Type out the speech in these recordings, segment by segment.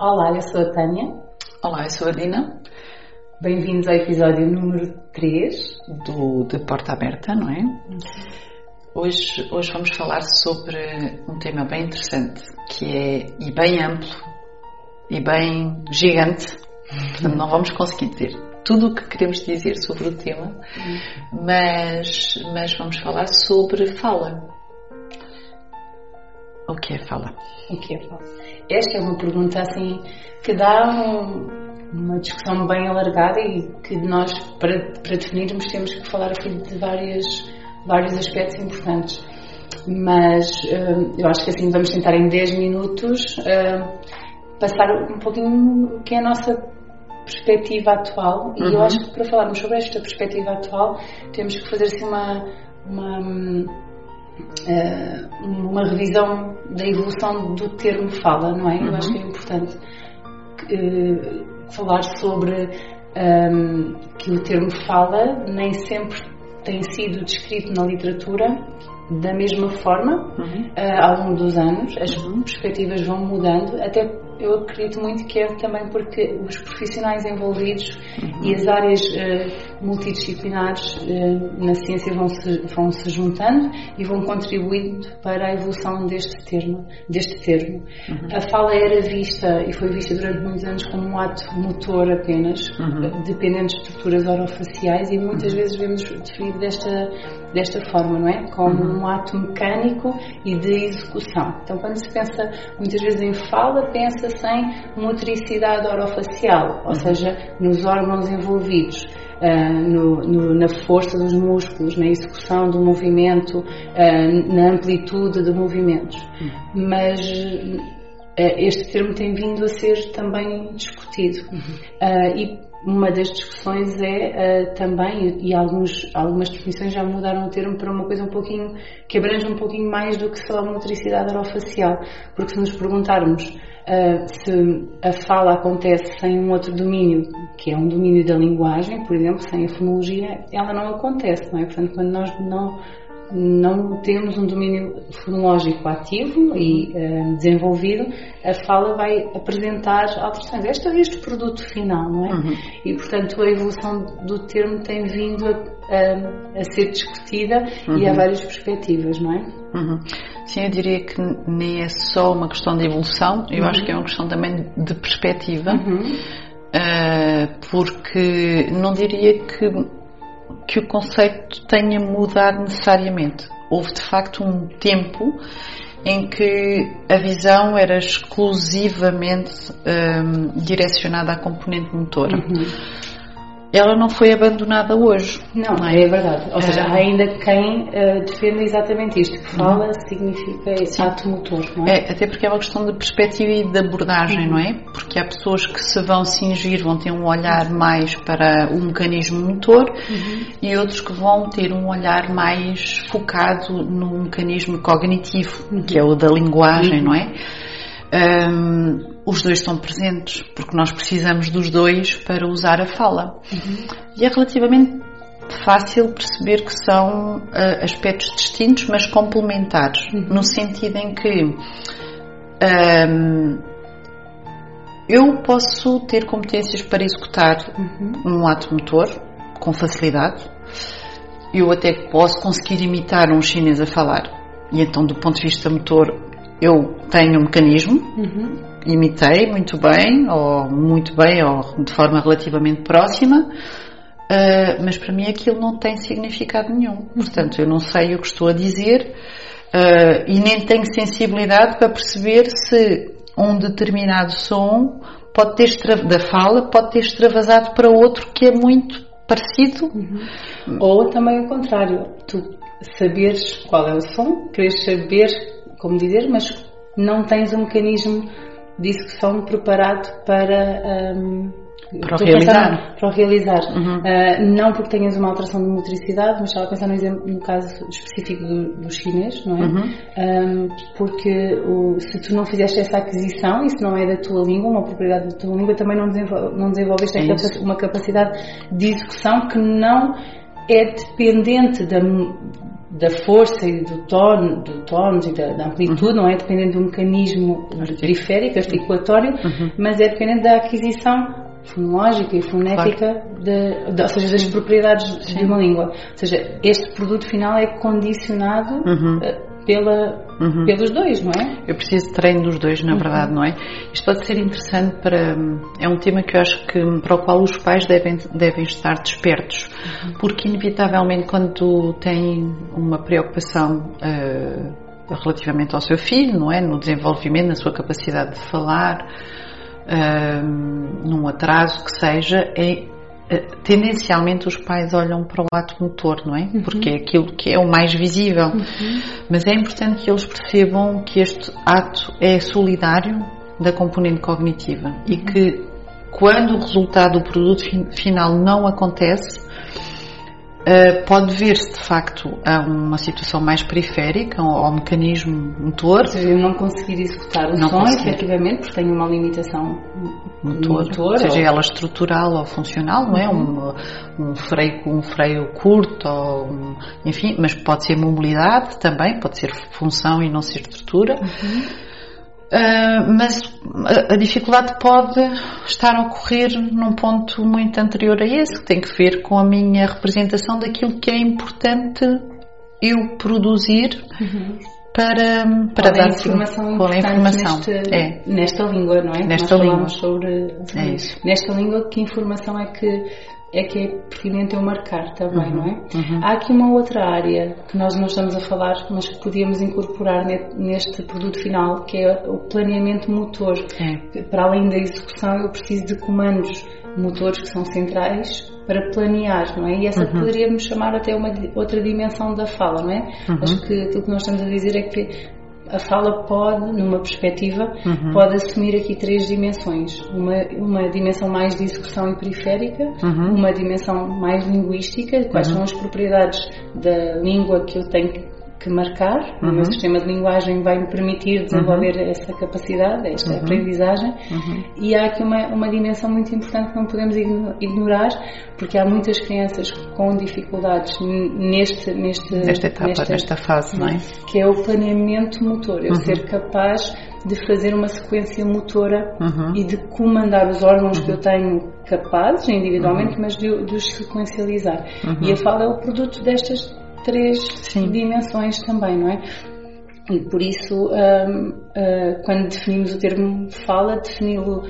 Olá, eu sou a Tânia. Olá, eu sou a Dina. Bem-vindos ao episódio número 3 do De Porta Aberta, não é? Hoje, hoje vamos falar sobre um tema bem interessante, que é e bem amplo e bem gigante. Portanto, não vamos conseguir dizer tudo o que queremos dizer sobre o tema, mas, mas vamos falar sobre fala. O que é fala? O que é fala? Esta é uma pergunta assim que dá um, uma discussão bem alargada e que nós, para, para definirmos, temos que falar aqui de várias, vários aspectos importantes. Mas uh, eu acho que assim vamos tentar em 10 minutos uh, passar um pouquinho o que é a nossa perspectiva atual e uhum. eu acho que para falarmos sobre esta perspectiva atual temos que fazer assim uma, uma eh, uma revisão da evolução do termo fala, não é? Uhum. Eu acho que é importante uh, falar sobre um, ehm, que o termo fala nem sempre tem sido descrito na literatura da mesma forma uhum. uh, ao longo dos anos. As uhum. perspectivas vão mudando, até eu acredito muito que é também porque os profissionais envolvidos uhum. e as áreas uh, multidisciplinares uh, na ciência vão se, vão se juntando e vão contribuindo para a evolução deste termo. Deste termo. Uhum. A fala era vista e foi vista durante muitos anos como um ato motor apenas, uhum. dependendo de estruturas orofaciais e muitas uhum. vezes vemos definido desta, desta forma, não é? Como uhum. um ato mecânico e de execução. Então, quando se pensa muitas vezes em fala, pensa sem motricidade orofacial, ou seja, nos órgãos envolvidos. Uh, no, no, na força dos músculos, na execução do movimento, uh, na amplitude de movimentos. Mas uh, este termo tem vindo a ser também discutido. e uma das discussões é também, e alguns, algumas definições já mudaram o termo para uma coisa um pouquinho, que abrange um pouquinho mais do que só a motricidade orofacial. Porque se nos perguntarmos Uh, se a fala acontece sem um outro domínio, que é um domínio da linguagem, por exemplo, sem a fonologia, ela não acontece, não é? Portanto, quando nós não, não temos um domínio fonológico ativo e uh, desenvolvido, a fala vai apresentar alterações. Este é este produto final, não é? Uhum. E, portanto, a evolução do termo tem vindo a, a, a ser discutida uhum. e há uhum. várias perspectivas, não é? Uhum. Sim, eu diria que nem é só uma questão de evolução, eu acho que é uma questão também de perspectiva, uh, porque não diria que, que o conceito tenha mudado necessariamente. Houve de facto um tempo em que a visão era exclusivamente um, direcionada à componente motora. Uhum ela não foi abandonada hoje. Não, não é? é verdade. Ou seja, há ainda quem uh, defenda exatamente isto, que fala uhum. significa esse ato motor, não é? é? Até porque é uma questão de perspectiva e de abordagem, uhum. não é? Porque há pessoas que se vão cingir, vão ter um olhar mais para o mecanismo motor uhum. e outros que vão ter um olhar mais focado no mecanismo cognitivo, uhum. que é o da linguagem, não é? Um, os dois estão presentes, porque nós precisamos dos dois para usar a fala. Uhum. E é relativamente fácil perceber que são uh, aspectos distintos, mas complementares, uhum. no sentido em que um, eu posso ter competências para executar uhum. um ato motor com facilidade, eu até posso conseguir imitar um chinês a falar, e então, do ponto de vista motor, eu tenho um mecanismo. Uhum imitei muito bem, ou muito bem, ou de forma relativamente próxima, uh, mas para mim aquilo não tem significado nenhum. Portanto, eu não sei o que estou a dizer uh, e nem tenho sensibilidade para perceber se um determinado som pode ter da fala pode ter extravasado para outro que é muito parecido. Uhum. Ou também o contrário, tu saberes qual é o som, queres saber como dizer, mas não tens um mecanismo disse que são preparados para, um, para o realizar. para o realizar. Uhum. Uh, não porque tenhas uma alteração de motricidade, mas estava a pensar no, exemplo, no caso específico do, do chinês, não é? Uhum. Um, porque o, se tu não fizeste essa aquisição, isso não é da tua língua, uma propriedade da tua língua, também não, desenvol, não desenvolveste é uma capacidade de execução que não é dependente da da força e do tono, do tono e da, da amplitude, uhum. não é dependente do mecanismo periférico, articulatório, uhum. mas é dependente da aquisição fonológica e fonética, claro. de, de, ou seja, das propriedades Sim. de uma língua. Ou seja, este produto final é condicionado uhum. Pela, uhum. pelos dois, não é? Eu preciso de treino dos dois, na uhum. verdade, não é? Isto pode ser interessante para. É um tema que eu acho que para o qual os pais devem, devem estar despertos, uhum. porque, inevitavelmente, quando têm uma preocupação. Uh, relativamente ao seu filho, não é? No desenvolvimento, na sua capacidade de falar, num atraso que seja, é eh, tendencialmente os pais olham para o ato motor, não é? Uhum. Porque é aquilo que é o mais visível. Uhum. Mas é importante que eles percebam que este ato é solidário da componente cognitiva uhum. e que quando o resultado do produto final não acontece, pode ver-se de facto a uma situação mais periférica, ao, ao mecanismo motor. Ou seja, eu não conseguir executar o não som, conseguir. efetivamente, porque tenho uma limitação motor, motor seja ou... ela estrutural ou funcional, não é? Uhum. Um, um, freio, um freio curto, ou um, enfim, mas pode ser mobilidade também, pode ser função e não ser estrutura. Uhum. Uh, mas a, a, dificuldade pode estar a ocorrer num ponto muito anterior a esse, que tem que ver com a minha representação daquilo que é importante eu produzir uhum. para, para dar informação é a informação neste, é. nesta língua, não é? Nesta Nós língua. sobre, é nesta língua, que informação é que é que é pertinente eu marcar também, uhum, não é? Uhum. Há aqui uma outra área que nós não estamos a falar, mas que podíamos incorporar neste produto final, que é o planeamento motor. É. Para além da execução, eu preciso de comandos motores que são centrais para planear, não é? E essa uhum. poderíamos chamar até uma outra dimensão da fala, não é? Uhum. Acho que aquilo que nós estamos a dizer é que a fala pode, numa perspectiva, uhum. pode assumir aqui três dimensões. Uma, uma dimensão mais de execução e periférica, uhum. uma dimensão mais linguística, quais uhum. são as propriedades da língua que eu tenho que marcar. Uhum. O meu sistema de linguagem vai me permitir desenvolver uhum. essa capacidade, esta uhum. aprendizagem. Uhum. E há aqui uma, uma dimensão muito importante que não podemos ignorar, porque há muitas crianças com dificuldades neste, neste, nesta etapa, nesta, nesta fase, não é? Que é o planeamento motor, eu uhum. ser capaz de fazer uma sequência motora uhum. e de comandar os órgãos que eu tenho capazes individualmente, mas de, de os sequencializar. E a fala é o produto destas três Sim. dimensões também, não é? E por isso, um, uh, quando definimos o termo fala, defini-lo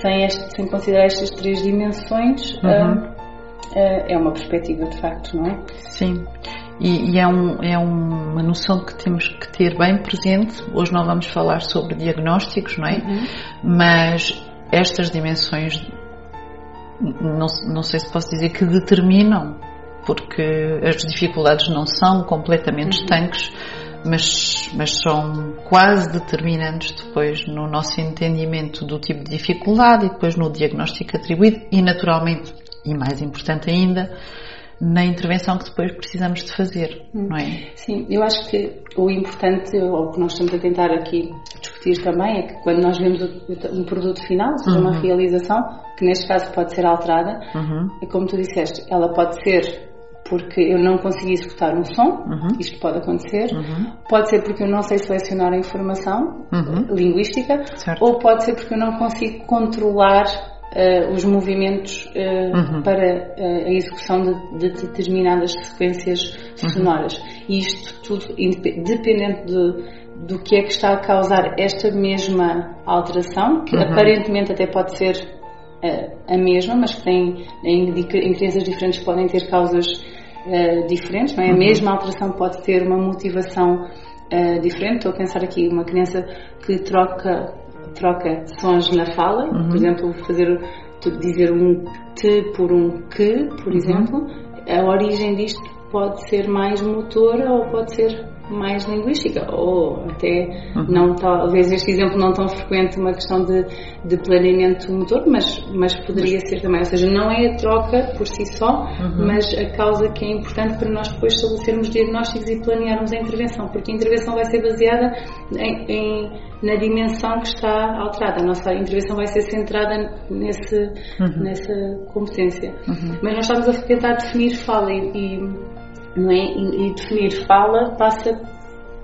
sem, sem considerar estas três dimensões, uhum. uh, uh, é uma perspectiva de facto, não é? Sim. E, e, é, um, é uma noção que temos que ter bem presente. Hoje não vamos falar sobre diagnósticos, não é? Uhum. Mas estas dimensões, não, não sei se posso dizer que determinam porque as dificuldades não são completamente uhum. estanques, mas, mas são quase determinantes depois no nosso entendimento do tipo de dificuldade e depois no diagnóstico atribuído e, naturalmente, e mais importante ainda, na intervenção que depois precisamos de fazer, não é? Sim, eu acho que o importante, ou o que nós estamos a tentar aqui discutir também, é que quando nós vemos um produto final, seja, uhum. uma realização, que neste caso pode ser alterada, uhum. e como tu disseste, ela pode ser porque eu não consegui executar um som, uhum. isto pode acontecer, uhum. pode ser porque eu não sei selecionar a informação uhum. linguística, certo. ou pode ser porque eu não consigo controlar uh, os movimentos uh, para uh, a execução de, de, determinadas sequências uhum. sonoras. E isto tudo, dependente de, do que é que está a causar esta mesma alteração, que uhum. aparentemente até pode ser a mesma, mas que tem em, em crianças diferentes podem ter causas uh, diferentes, não é? A uhum. mesma alteração pode ter uma motivação uh, diferente. Estou a pensar aqui uma criança que troca troca sons na fala, uhum. por exemplo, fazer dizer um te por um que, por uhum. exemplo, a origem disto pode ser mais motora ou pode ser mais linguística, ou até uhum. não talvez este exemplo não tão frequente uma questão de, de planeamento motor, mas, mas poderia ser também, ou seja, não é a troca por si só, uhum. mas a causa que é importante para nós depois estabelecermos diagnósticos e planearmos a intervenção, porque a intervenção vai ser baseada em, em, na dimensão que está alterada, a nossa intervenção vai ser centrada nesse, uhum. nessa competência. Uhum. Mas nós estamos a tentar definir fala e, e não é? E, e definir fala passa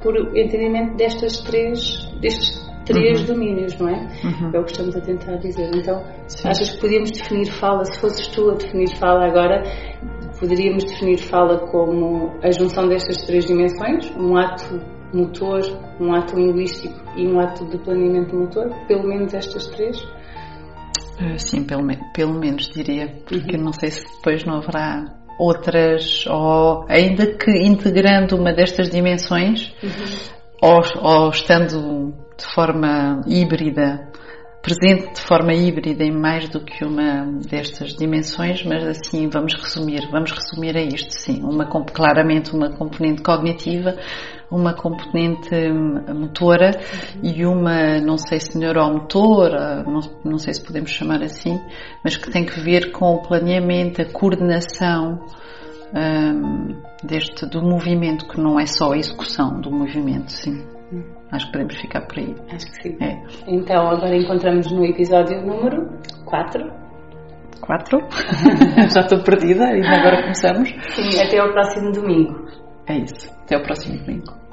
por entendimento destas três, destes três uhum. domínios, não é? Uhum. É o que estamos a tentar dizer. Então, Sim. achas que podíamos definir fala, se fosses tu a definir fala agora, poderíamos definir fala como a junção destas três dimensões, um ato motor, um ato linguístico e um ato de planeamento motor, pelo menos estas três? Eh, sim, pelo, pelo menos diria, porque uhum. não sei se depois não haverá outras, ou ainda que integrando uma destas dimensões, uhum. ou, ou estando de forma híbrida, presente de forma híbrida em mais do que uma destas dimensões, mas assim vamos resumir, vamos resumir a isto, sim, uma claramente uma componente cognitiva, uma componente hum, motora e uma, não sei se neuromotora, não, não sei se podemos chamar assim, mas que tem que ver com o planeamento, a coordenação um, deste do movimento, que não é só a execução do movimento, sim. Acho que podemos ficar por aí. Acho que sim. É. Então, agora encontramos no episódio número 4. 4? Já estou perdida e agora começamos. Sim, até ao próximo domingo. É isso. Até ao próximo domingo.